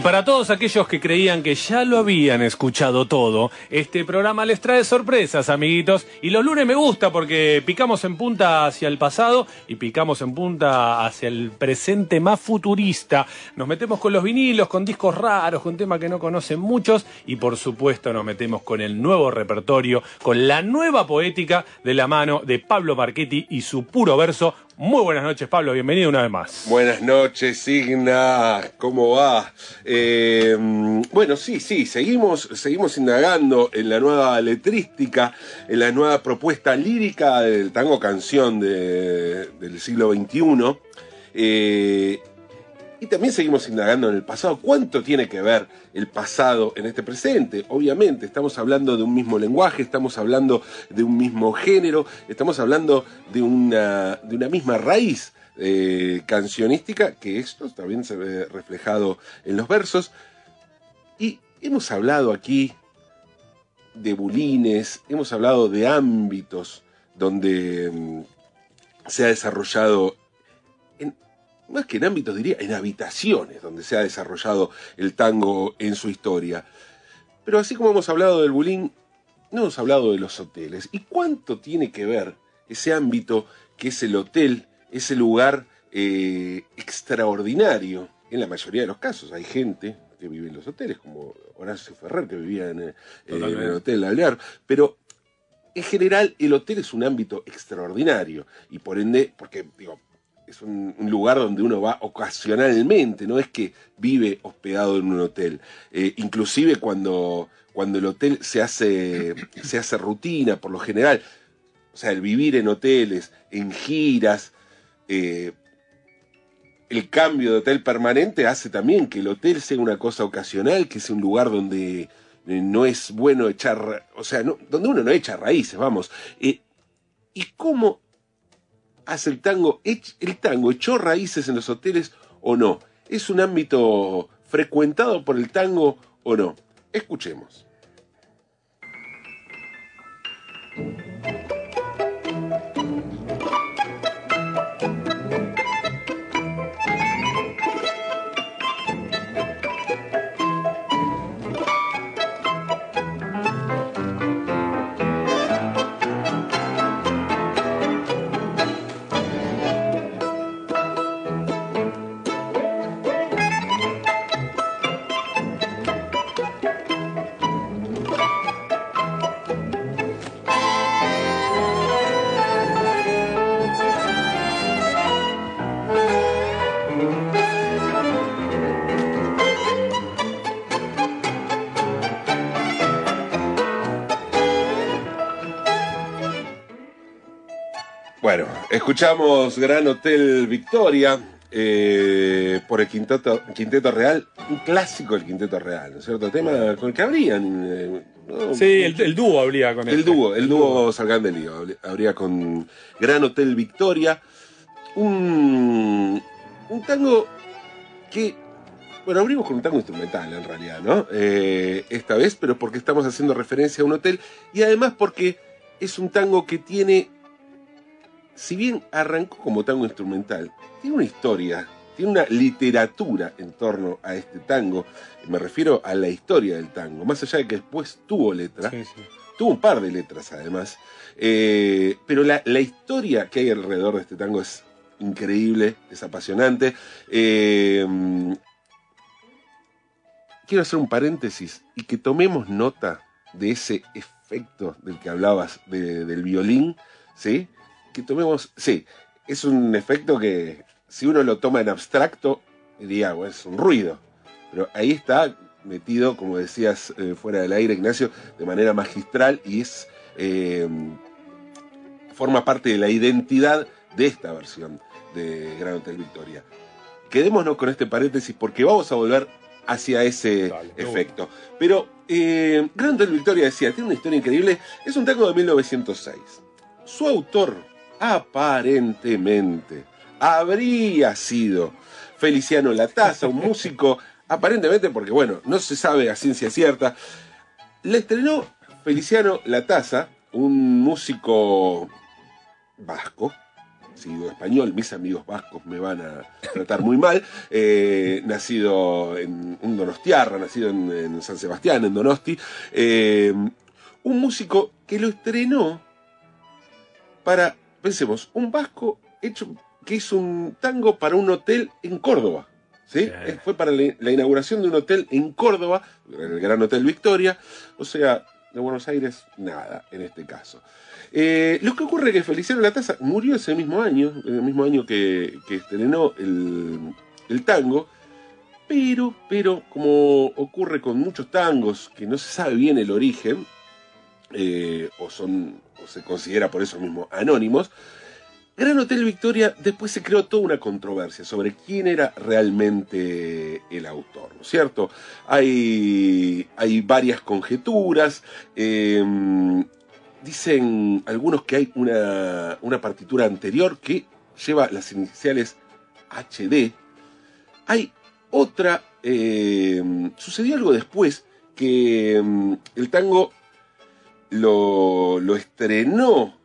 Y para todos aquellos que creían que ya lo habían escuchado todo, este programa les trae sorpresas, amiguitos. Y los lunes me gusta porque picamos en punta hacia el pasado y picamos en punta hacia el presente más futurista. Nos metemos con los vinilos, con discos raros, con temas que no conocen muchos y por supuesto nos metemos con el nuevo repertorio, con la nueva poética de la mano de Pablo Marchetti y su puro verso muy buenas noches, Pablo. Bienvenido una vez más. Buenas noches, Signa. ¿Cómo va? Eh, bueno, sí, sí, seguimos, seguimos indagando en la nueva letrística, en la nueva propuesta lírica del tango canción del siglo XXI. Eh, y también seguimos indagando en el pasado. ¿Cuánto tiene que ver el pasado en este presente? Obviamente, estamos hablando de un mismo lenguaje, estamos hablando de un mismo género, estamos hablando de una, de una misma raíz eh, cancionística, que esto también se ve reflejado en los versos. Y hemos hablado aquí de bulines, hemos hablado de ámbitos donde mm, se ha desarrollado más que en ámbitos, diría, en habitaciones donde se ha desarrollado el tango en su historia. Pero así como hemos hablado del bulín, no hemos hablado de los hoteles. ¿Y cuánto tiene que ver ese ámbito que es el hotel, ese lugar eh, extraordinario? En la mayoría de los casos hay gente que vive en los hoteles, como Horacio Ferrer, que vivía en, eh, en el Hotel Alvear, pero en general el hotel es un ámbito extraordinario y por ende, porque digo, es un, lugar donde uno va ocasionalmente, no es que vive hospedado en un hotel. Eh, inclusive cuando, cuando el hotel se hace, se hace rutina, por lo general, o sea, el vivir en hoteles, en giras, eh, el cambio de hotel permanente hace también que el hotel sea una cosa ocasional, que sea un lugar donde eh, no es bueno echar, o sea, donde uno no echa raíces, vamos. ¿Y cómo hace el tango, el tango echó raíces en los hoteles o no? ¿Es un ámbito frecuentado por el tango o no? Escuchemos. Bueno, escuchamos Gran Hotel Victoria eh, por el Quinteto, Quinteto Real, un clásico del Quinteto Real, ¿no es cierto? Tema con el que habrían. Eh, sí, el, dúo habría con El este. dúo, el, dúo, Salgan del Lío, habría con Gran Hotel Victoria. Un, un tango que bueno, abrimos con un tango instrumental en realidad, ¿no? Eh, esta vez, pero porque estamos haciendo referencia a un hotel y además porque es un tango que tiene si bien arrancó como tango instrumental, tiene una historia, tiene una literatura en torno a este tango. Me refiero a la historia del tango, más allá de que después tuvo letra. Tuvo un par de letras además. Eh, pero la, historia que hay alrededor de este tango es increíble, es apasionante. Eh, quiero hacer un paréntesis y que tomemos nota de ese efecto del que hablabas del violín, ¿sí? Que tomemos, sí, es un efecto que si uno lo toma en abstracto, diría, bueno, es un ruido. Pero ahí está metido, como decías eh, fuera del aire, Ignacio, de manera magistral y es eh, forma parte de la identidad de esta versión de Gran Hotel Victoria. Quedémonos con este paréntesis porque vamos a volver hacia ese efecto. Pero eh, Gran Hotel Victoria decía, tiene una historia increíble, es un tango de 1906. Su autor, aparentemente, habría sido. Feliciano Lataza, un músico, aparentemente porque, bueno, no se sabe a ciencia cierta. Le estrenó Feliciano Lataza, un músico vasco, sido español, mis amigos vascos me van a tratar muy mal, eh, nacido en Donostiarra, nacido en, San Sebastián, en Donosti, eh, un músico que lo estrenó para, pensemos, un vasco hecho que hizo un tango para un hotel en Córdoba. ¿Sí? Fue para la inauguración de un hotel en Córdoba, el Gran Hotel Victoria, o sea, de Buenos Aires, nada, en este caso. Eh, lo que ocurre es que Feliciano Lataza murió ese mismo año, el mismo año que, estrenó el, tango, pero, pero como ocurre con muchos tangos que no se sabe bien el origen, eh, o son, o se considera por eso mismo anónimos, Gran Hotel Victoria después se creó toda una controversia sobre quién era realmente el autor, ¿no es cierto? Hay, hay varias conjeturas. Eh, dicen algunos que hay una, partitura anterior que lleva las iniciales HD. Hay otra, eh, sucedió algo después que mm, el tango lo, lo, estrenó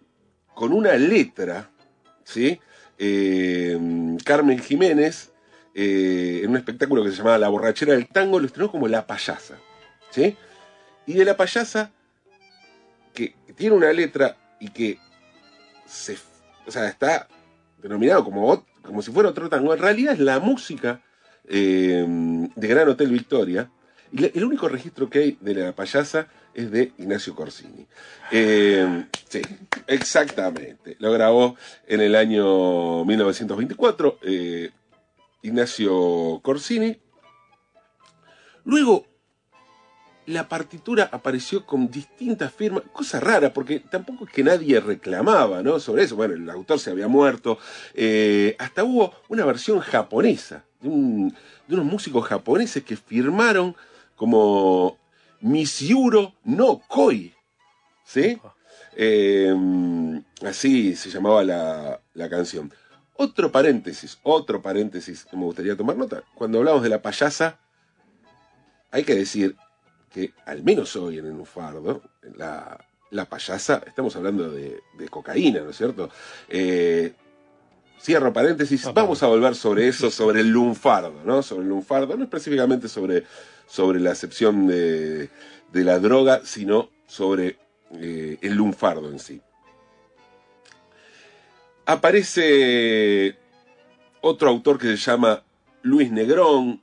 con una letra, ¿sí? Eh, Carmen Jiménez, eh, en un espectáculo que se llamaba La borrachera del tango, lo estrenó como La payasa, ¿sí? Y de La payasa que tiene una letra y que se, o sea, está denominado como, como si fuera otro tango, en realidad es la música eh, de Gran Hotel Victoria. El único registro que hay de la payasa es de Ignacio Corsini. Eh, sí, exactamente. Lo grabó en el año 1924 eh, Ignacio Corsini. Luego la partitura apareció con distintas firmas, cosa rara, porque tampoco es que nadie reclamaba ¿no? sobre eso. Bueno, el autor se había muerto. Eh, hasta hubo una versión japonesa, de, unos músicos japoneses que firmaron como Misiuro no Koi. ¿Sí? Eh, así se llamaba la, la canción. Otro paréntesis, otro paréntesis que me gustaría tomar nota. Cuando hablamos de la payasa, hay que decir que al menos hoy en el Nufardo, la, la payasa, estamos hablando de, cocaína, ¿no es cierto? Eh, cierro paréntesis, vamos a volver sobre eso, sobre el lunfardo, ¿no? Sobre el lunfardo, no específicamente sobre, sobre la acepción de, la droga, sino sobre eh, el lunfardo en sí. Aparece otro autor que se llama Luis Negrón,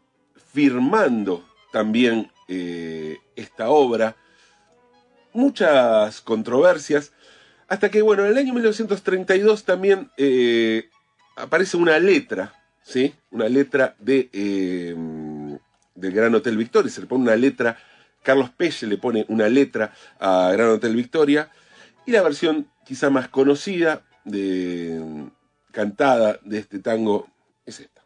firmando también eh, esta obra, muchas controversias, hasta que, bueno, en el año 1932 también eh, aparece una letra, ¿sí? Una letra de, del Gran Hotel Victoria, se le pone una letra, Carlos Pelle le pone una letra a Gran Hotel Victoria, y la versión quizá más conocida, de, cantada de este tango, es esta.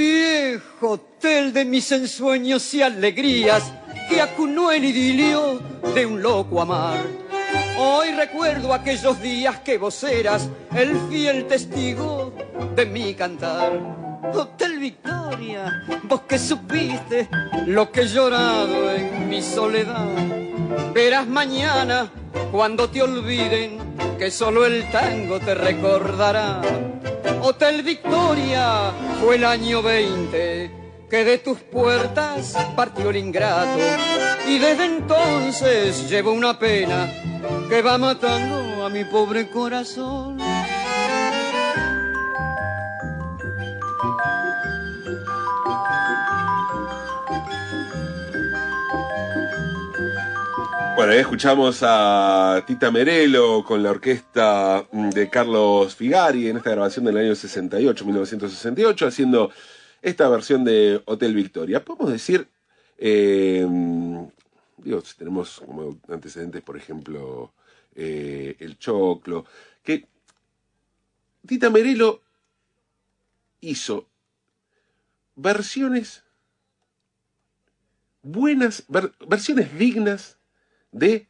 Viejo hotel de mis ensueños y alegrías que acunó el idilio de un loco amar. Hoy recuerdo aquellos días que vos eras el fiel testigo de mi cantar. Hotel Victoria, vos que supiste lo que he llorado en mi soledad. Verás mañana cuando te olviden que solo el tango te recordará Hotel Victoria fue el año 20 que de tus puertas partió el ingrato y desde entonces llevo una pena que va matando a mi pobre corazón. Bueno, ahí escuchamos a Tita Merelo con la orquesta mm, de Carlos Figari en esta grabación del año 68, 1968, haciendo esta versión de Hotel Victoria. Podemos decir, eh, digo, si tenemos como antecedentes, por ejemplo, eh, El Choclo, que Tita Merelo hizo versiones buenas, versiones dignas de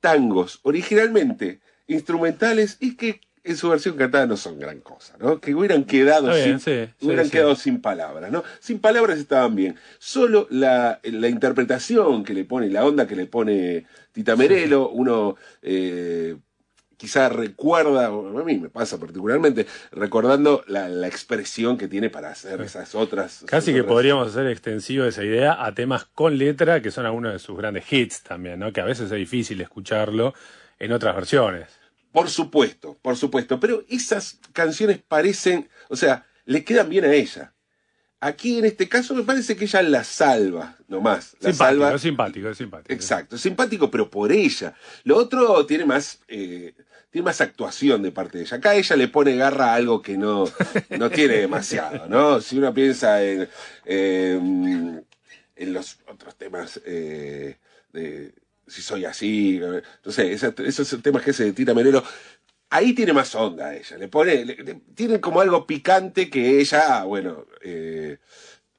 tangos, originalmente instrumentales y que en su versión cantada no son gran cosa, ¿no? Que hubieran quedado, sin, hubieran quedado sin palabras, ¿no? Sin palabras estaban bien. Solo la, la, interpretación que le pone, la onda que le pone Tita Merelo, uno eh, quizá recuerda, a mí me pasa particularmente, recordando la, la expresión que tiene para hacer esas otras. Casi que podríamos hacer extensivo esa idea a temas con letra, que son algunos de sus grandes hits también, ¿no? Que a veces es difícil escucharlo en otras versiones. Por supuesto, por supuesto, pero esas canciones parecen, o sea, le quedan bien a ella. Aquí en este caso me parece que ella la salva, nomás. La simpático, salva. Es simpático, es simpático. Exacto, simpático, pero por ella. Lo otro tiene más, eh, tiene más actuación de parte de ella. Acá ella le pone garra a algo que no, no tiene demasiado, ¿no? Si uno piensa en, en los otros temas eh, de si soy así, no sé, esos, temas que se de Tita Merelo, ahí tiene más onda ella, le pone, tiene como algo picante que ella, bueno, eh,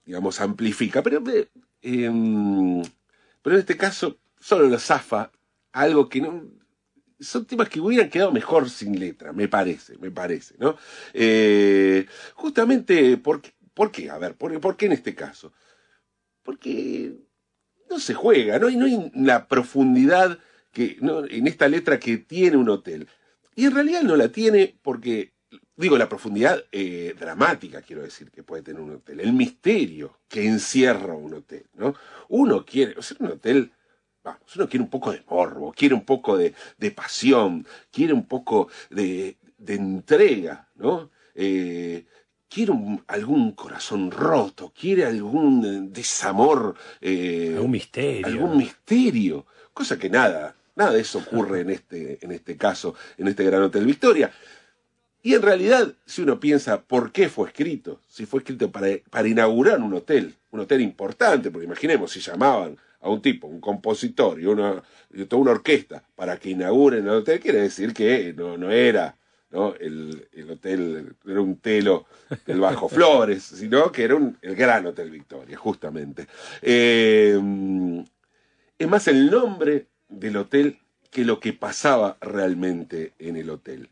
digamos, amplifica, pero, em, pero en este caso solo lo zafa algo que no, son temas que hubieran quedado mejor sin letra, me parece, me parece, ¿no? Eh, justamente, ¿por qué? ¿por qué? A ver, ¿por, ¿por qué en este caso? Porque no se juega, no hay, no hay la profundidad que, en esta letra que tiene un hotel. Y en realidad no la tiene porque, digo, la profundidad eh, dramática, quiero decir, que puede tener un hotel, el misterio que encierra un hotel, ¿no? Uno quiere, o sea, un hotel, vamos, uno quiere un poco de morbo, quiere un poco de, pasión, quiere un poco de, de entrega, ¿no? Eh, quiere algún corazón roto, quiere algún desamor. Eh, algún misterio. Algún misterio. Cosa que nada, nada de eso ocurre en este, en este caso, en este Gran Hotel Victoria. Y en realidad, si uno piensa por qué fue escrito, si fue escrito para, para inaugurar un hotel, un hotel importante, porque imaginemos si llamaban a un tipo, un compositor y, una, y toda una orquesta para que inauguren el hotel, quiere decir que no, no era ¿no? El, el, hotel era un telo del Bajo Flores, sino que era un, el gran Hotel Victoria, justamente. Eh, es más el nombre del hotel que lo que pasaba realmente en el hotel.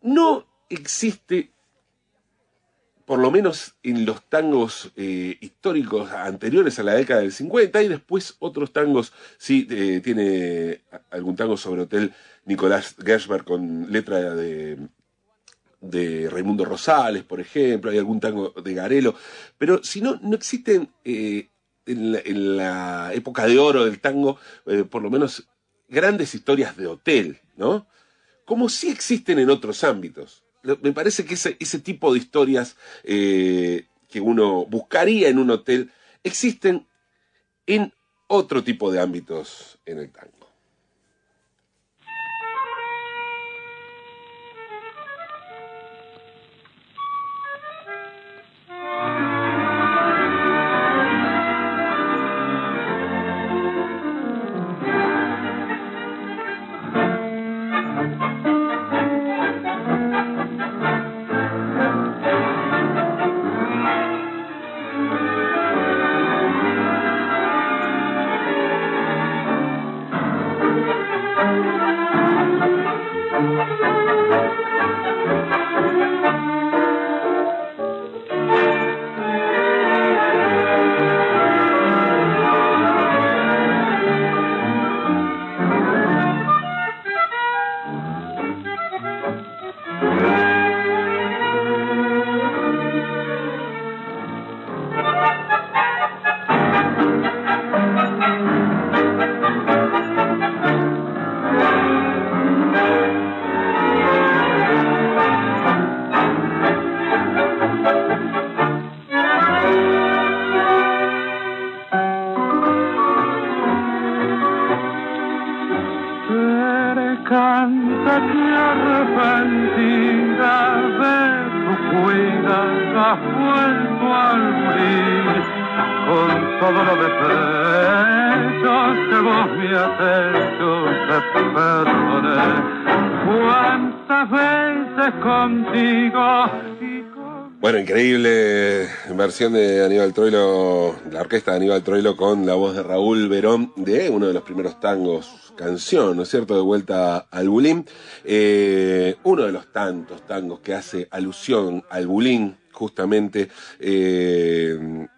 No existe, por lo menos en los tangos eh, históricos anteriores a la década del 50, y después otros tangos, sí, eh, tiene algún tango sobre hotel Nicolás Gershberg con letra de, de Raimundo Rosales, por ejemplo, hay algún tango de Garelo, pero si no, no existen eh, en, la, época de oro del tango, eh, por lo menos grandes historias de hotel, ¿no? Como sí existen en otros ámbitos. Me parece que ese, ese tipo de historias eh, que uno buscaría en un hotel existen en otro tipo de ámbitos en el tango. Increíble versión de Aníbal Troilo, la orquesta de Aníbal Troilo con la voz de Raúl Verón de uno de los primeros tangos, canción, ¿no es cierto?, de vuelta al bulín. Eh, uno de los tantos tangos que hace alusión al bulín, justamente. Eh,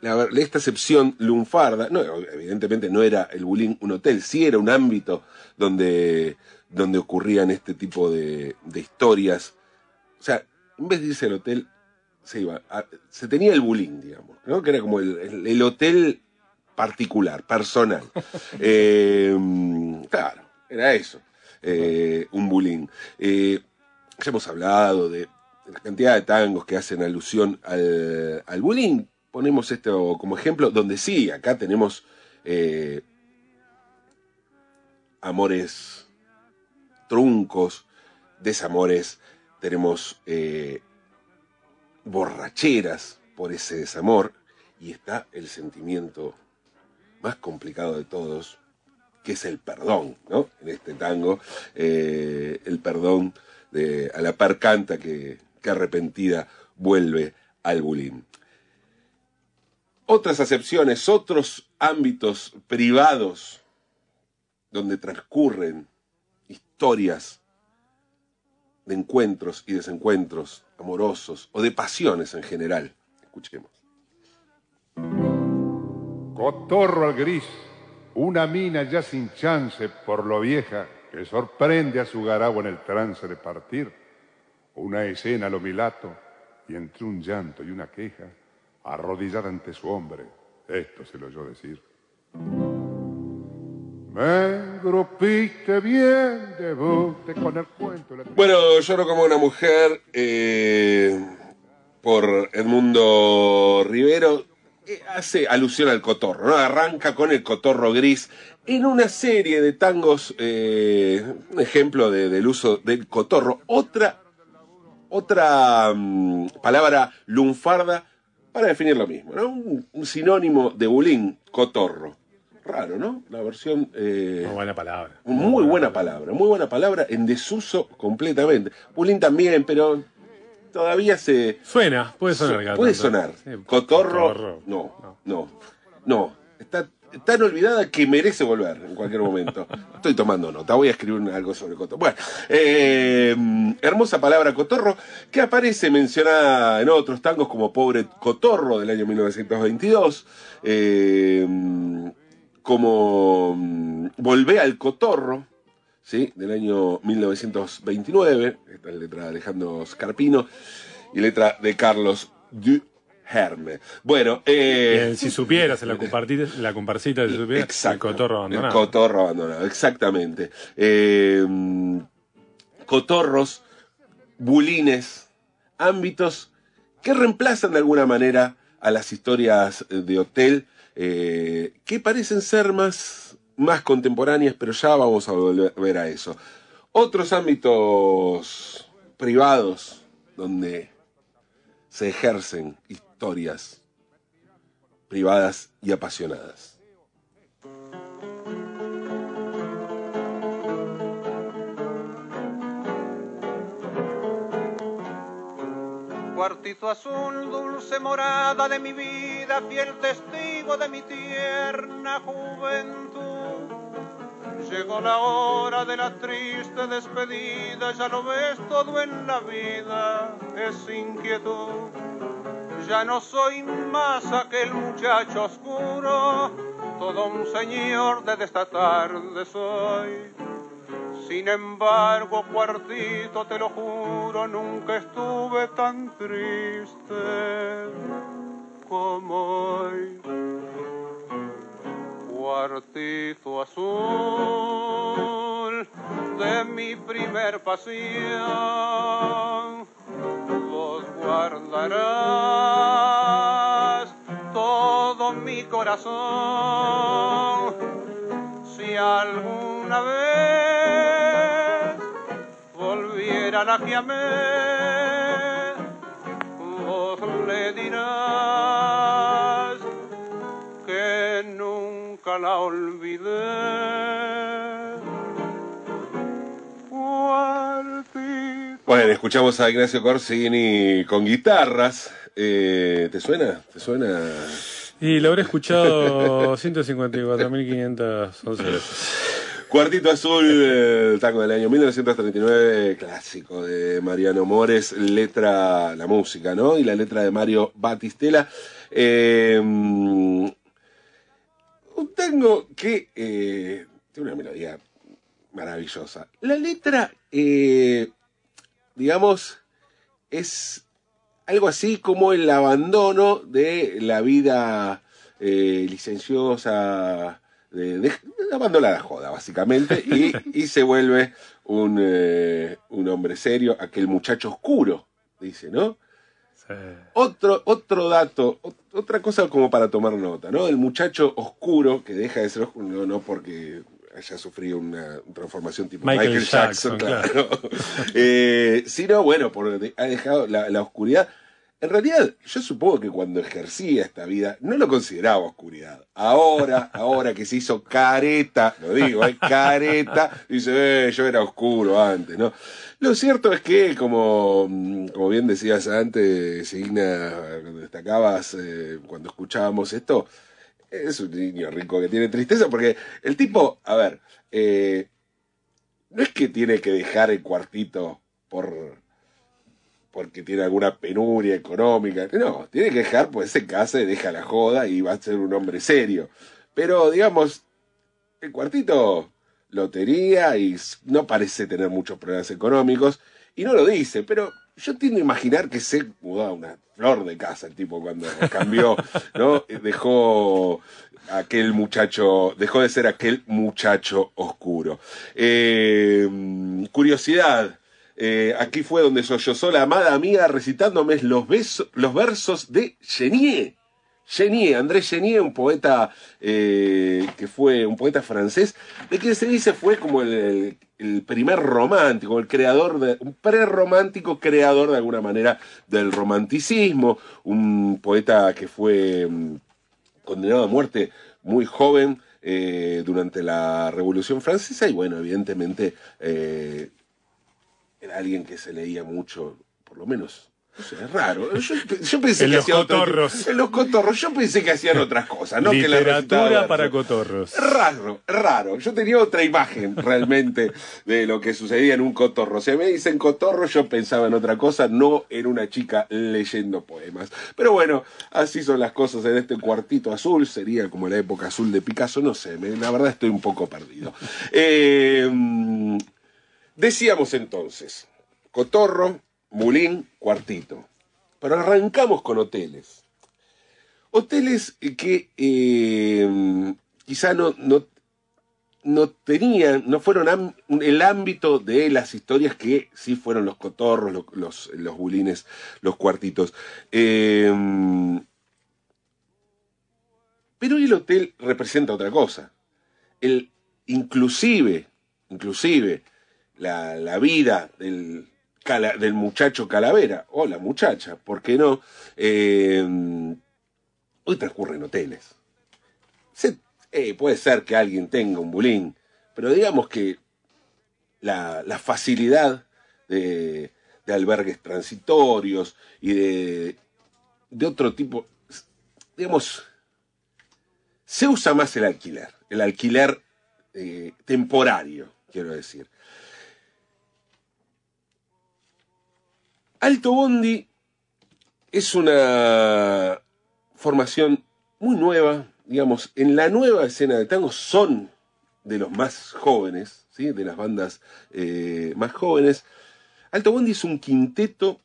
esta excepción lunfarda, evidentemente no era el bulín un hotel, sí era un ámbito donde, donde ocurrían este tipo de historias. O sea, en vez de irse al hotel, se iba. a- se tenía el bulín, digamos, ¿no? Que era como el, el- el hotel particular, personal. Eh, claro, era eso, eh, un bulín. Eh, ya hemos hablado de la cantidad de tangos que hacen alusión al, al bullying. Ponemos esto como ejemplo, donde sí, acá tenemos eh, amores truncos, desamores, tenemos eh, borracheras por ese desamor y está el sentimiento más complicado de todos, que es el perdón, ¿no? En este tango, eh, el perdón de a la par canta que, que arrepentida vuelve al bulín. Otras acepciones, otros ámbitos privados donde transcurren historias de encuentros y desencuentros amorosos o de pasiones en general. Escuchemos. Cotorro al gris, una mina ya sin chance por lo vieja que sorprende a su garabo en el trance de partir. Una escena lo milato y entre un llanto y una queja, arrodillada ante su hombre, esto se lo oyó decir. Me engrupiste bien, debute con el cuento. de la- Bueno, lloro como una mujer eh, por Edmundo Rivero. hace alusión al cotorro, ¿no? Arranca con el cotorro gris en una serie de tangos, eh, un ejemplo de- del uso del cotorro. Otra, otra mm, palabra lunfarda para definir lo mismo, ¿no? Un, un sinónimo de bulín, cotorro. Raro, ¿no? La versión... eh, Muy buena palabra. muy buena palabra, muy buena palabra, en desuso completamente. Bulín también, pero todavía se... Suena, puede sonar. Puede sonar. Sí, Cotorro, no, no, no. Está tan olvidada que merece volver en cualquier momento. Estoy tomando nota, voy a escribir algo sobre cotorro. Bueno, eh, hermosa palabra cotorro que aparece mencionada en otros tangos como Pobre Cotorro del año 1922. eh, como mm, Volvé al Cotorro, ¿sí? del año 1929, esta es letra de Alejandro Scarpino y letra de Carlos Duherme. Bueno, eh, si supieras, en la, la comparsita, si supieras, Exacto. el cotorro abandonado. El cotorro abandonado, exactamente. Eh, cotorros, bulines, ámbitos que reemplazan de alguna manera a las historias de hotel, eh, que parecen ser más, más contemporáneas, pero ya vamos a volver a eso. Otros ámbitos privados donde se ejercen historias privadas y apasionadas. Cuartito azul, dulce morada de mi vida, fiel testigo de mi tierna juventud. Llegó la hora de la triste despedida, ya lo ves todo en la vida, es inquietud. Ya no soy más aquel muchacho oscuro, todo un señor de esta tarde soy. Sin embargo, cuartito, te lo juro, nunca estuve tan triste como hoy. Cuartito azul de mi primer pasión, vos guardarás todo mi corazón si alguna vez volvieran a que vos le dirás que nunca la olvidé. Bueno, escuchamos a Ignacio Corsini con guitarras. Eh, ¿Te suena? ¿Te suena? Y lo habré escuchado 154.511 veces. Cuartito Azul, el tango del año 1939, clásico de Mariano Mores, letra, la música, ¿no? Y la letra de Mario Batistela. Eh, un tango que eh, tiene una melodía maravillosa. La letra, eh, digamos, es algo así como el abandono de la vida eh, licenciosa, de, de, abandona la joda, básicamente, y, y se vuelve un, eh, un hombre serio, aquel muchacho oscuro, dice, ¿no? Sí. Otro, otro dato, ot- otra cosa como para tomar nota, ¿no? El muchacho oscuro, que deja de ser oscuro, no, no porque haya sufrido una transformación tipo Michael Michael, Jackson, Jackson, claro. Eh, sino, bueno, porque ha dejado la, la oscuridad. En realidad, yo supongo que cuando ejercía esta vida, no lo consideraba oscuridad. Ahora, ahora que se hizo careta, lo digo, ¿eh? careta, dice, eh, yo era oscuro antes, ¿no? Lo cierto es que, como, mm, como bien decías antes, Signa, cuando destacabas, eh, cuando escuchábamos esto, es un niño rico que tiene tristeza, porque el tipo, a ver, eh, no es que tiene que dejar el cuartito por porque tiene alguna penuria económica, no, tiene que dejar, pues se casa y deja la joda y va a ser un hombre serio. Pero, digamos, el cuartito lotería y s- no parece tener muchos problemas económicos, y no lo dice, pero yo tiendo a imaginar que se mudó a una de casa el tipo cuando cambió, ¿no? Dejó aquel muchacho, dejó de ser aquel muchacho oscuro. Eh, curiosidad, eh, aquí fue donde sollozó la amada amiga recitándome los, beso- los versos de Genier. Genier, André Genier, un poeta eh, que fue un poeta francés, de quien se dice fue como el primer romántico, el creador de, un prerromántico creador de alguna manera del romanticismo, un poeta que fue mm, condenado a muerte muy joven eh, durante la Revolución Francesa y bueno, evidentemente eh, era alguien que se leía mucho, por lo menos. No sé, es raro. Yo, yo pensé En que los hacían otro- cotorros. en los cotorros. Yo pensé que hacían otras cosas, no que la Literatura para cotorros. Raro, raro. Yo tenía otra imagen realmente de lo que sucedía en un cotorro. Si me dicen cotorro, yo pensaba en otra cosa, no en una chica leyendo poemas. Pero bueno, así son las cosas en este cuartito azul. Sería como la época azul de Picasso, no sé. me- la verdad estoy un poco perdido. Eh, decíamos entonces, cotorro, mulín, cuartito. Pero arrancamos con hoteles. Hoteles que eh, quizá no, no, no tenían, no fueron el ámbito de las historias que sí fueron los cotorros, los, los, los bulines, los cuartitos. Eh, pero el hotel representa otra cosa. El, inclusive, inclusive, la, la vida del, del muchacho calavera, o la muchacha, ¿por qué no? Eh, hoy transcurre en hoteles. Eh, puede ser que alguien tenga un bulín, pero digamos que la, facilidad de, albergues transitorios y de, de otro tipo, digamos, se usa más el alquiler, el alquiler eh, temporario, quiero decir. Alto Bondi es una formación muy nueva, digamos, en la nueva escena de tango son de los más jóvenes, ¿sí? de las bandas eh, más jóvenes. Alto Bondi es un quinteto,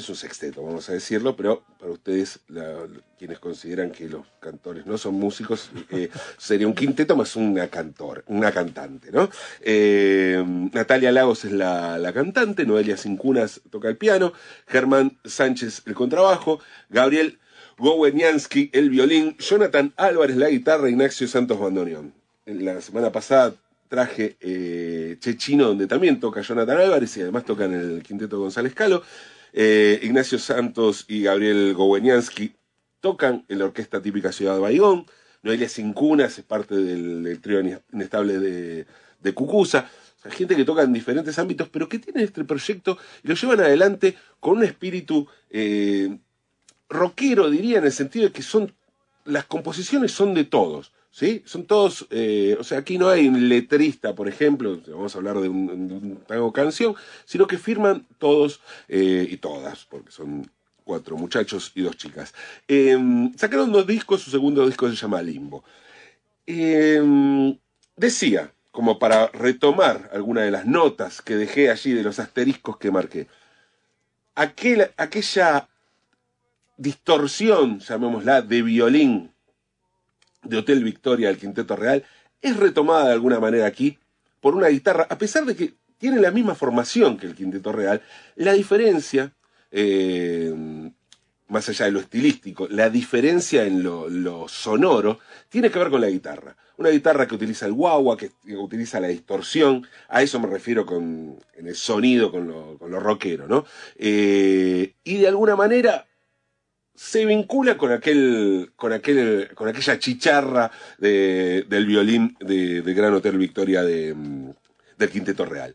es un sexteto, vamos a decirlo, pero para ustedes, la- quienes consideran que los cantores no son músicos, eh, sería un quinteto más una cantor, una cantante, ¿no? Eh, Natalia Lagos es la, la cantante, Noelia Cincunas toca el piano, Germán Sánchez el contrabajo, Gabriel Goweniansky el violín, Jonathan Álvarez la guitarra, Ignacio Santos bandoneón. En la semana pasada traje eh, Chechino, donde también toca Jonathan Álvarez y además tocan el quinteto González Calo. Eh, Ignacio Santos y Gabriel Goweniansky tocan en la orquesta típica Ciudad de Baigón. Noelia Cincunas es parte del, trío inestable de, de Cucusa. Gente que toca en diferentes ámbitos, pero que tienen este proyecto y lo llevan adelante con un espíritu eh, rockero, diría, en el sentido de que son las composiciones son de todos. ¿Sí? Son todos, eh, o sea, aquí no hay un letrista, por ejemplo, vamos a hablar de un, de canción, sino que firman todos eh, y todas, porque son cuatro muchachos y dos chicas. Eh, sacaron dos discos, su segundo disco se llama Limbo. Eh, decía, como para retomar alguna de las notas que dejé allí de los asteriscos que marqué, aquel, aquella distorsión, llamémosla, de violín de Hotel Victoria del Quinteto Real, es retomada de alguna manera aquí por una guitarra, a pesar de que tiene la misma formación que el Quinteto Real, la diferencia, eh, más allá de lo estilístico, la diferencia en lo, sonoro, tiene que ver con la guitarra. Una guitarra que utiliza el guagua, que utiliza la distorsión, a eso me refiero con, en el sonido, con lo, con rockero, ¿no? Eh, y de alguna manera se vincula con aquel, con aquel, con aquella chicharra de, del violín de, de, Gran Hotel Victoria de, del Quinteto Real.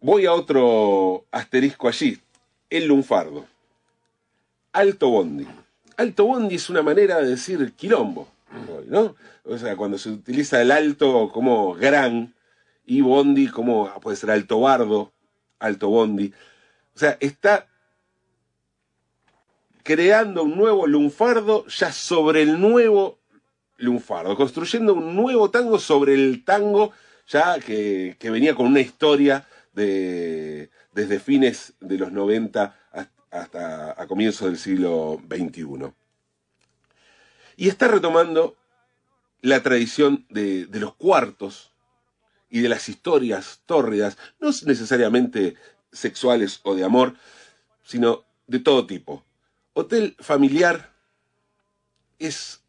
Voy a otro asterisco allí, el lunfardo. Alto bondi. Alto bondi es una manera de decir quilombo, ¿no? O sea, cuando se utiliza el alto como gran y bondi como puede ser alto bardo, alto bondi. O sea, está creando un nuevo lunfardo ya sobre el nuevo lunfardo, construyendo un nuevo tango sobre el tango ya que, que venía con una historia de, desde fines de los 90 hasta a comienzos del siglo XXI. Y está retomando la tradición de, de los cuartos y de las historias tórridas, no necesariamente sexuales o de amor, sino de todo tipo. Hotel familiar es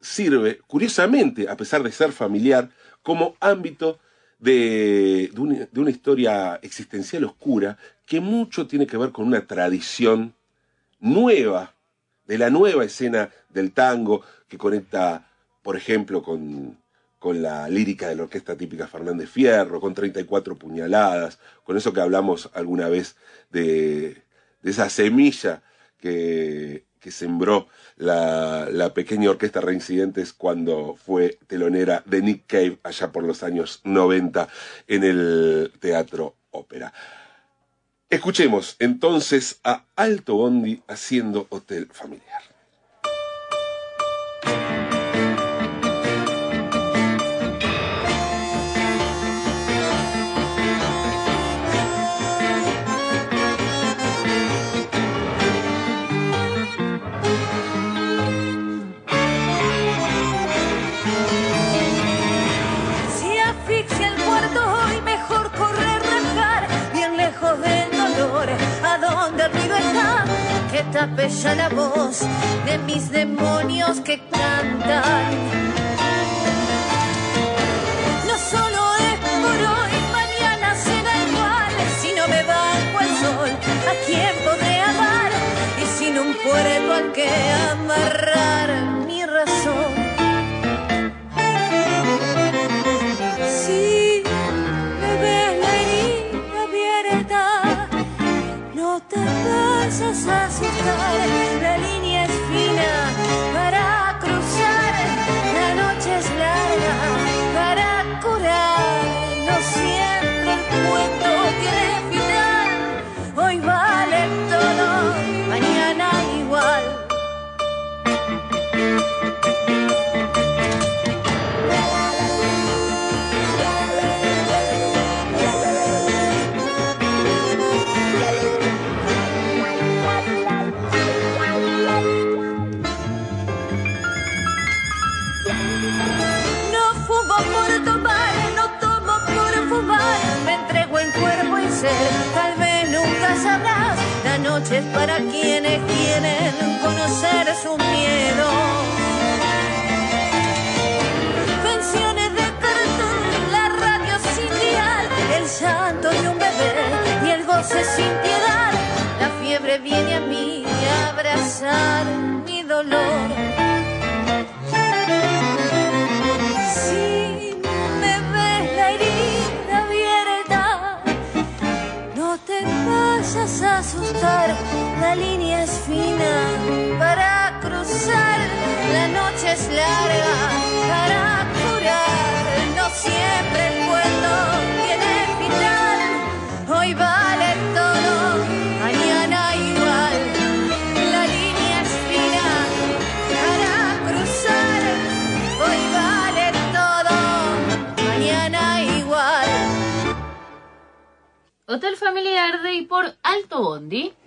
sirve, curiosamente, a pesar de ser familiar, como ámbito de, de, una, historia existencial oscura que mucho tiene que ver con una tradición nueva, de la nueva escena del tango, que conecta, por ejemplo, con, con la lírica de la orquesta típica Fernández Fierro, con 34 puñaladas, con eso que hablamos alguna vez de, de esa semilla que, sembró la, la, pequeña orquesta Reincidentes cuando fue telonera de Nick Cave allá por los años 90 en el Teatro Ópera. Escuchemos entonces a Alto Bondi haciendo Hotel Familiar. Ya la voz de mis demonios que cantan. No solo es por hoy, mañana será igual. Si no me banco el sol, ¿a quién podré amar? Y sin un pueblo al que amarrar conocer su miedo. Pensiones de cartón, la radio sin dial, el llanto de un bebé y el goce sin piedad. La fiebre viene a mí a abrazar mi dolor. si me ves la herida abierta, no te vayas a asustar, la línea es fina para la noche es larga para curar, no siempre el cuento tiene final, hoy vale todo, mañana igual, la línea es fina para cruzar, hoy vale todo, mañana igual. Hotel Familiar Day por Alto Bondi.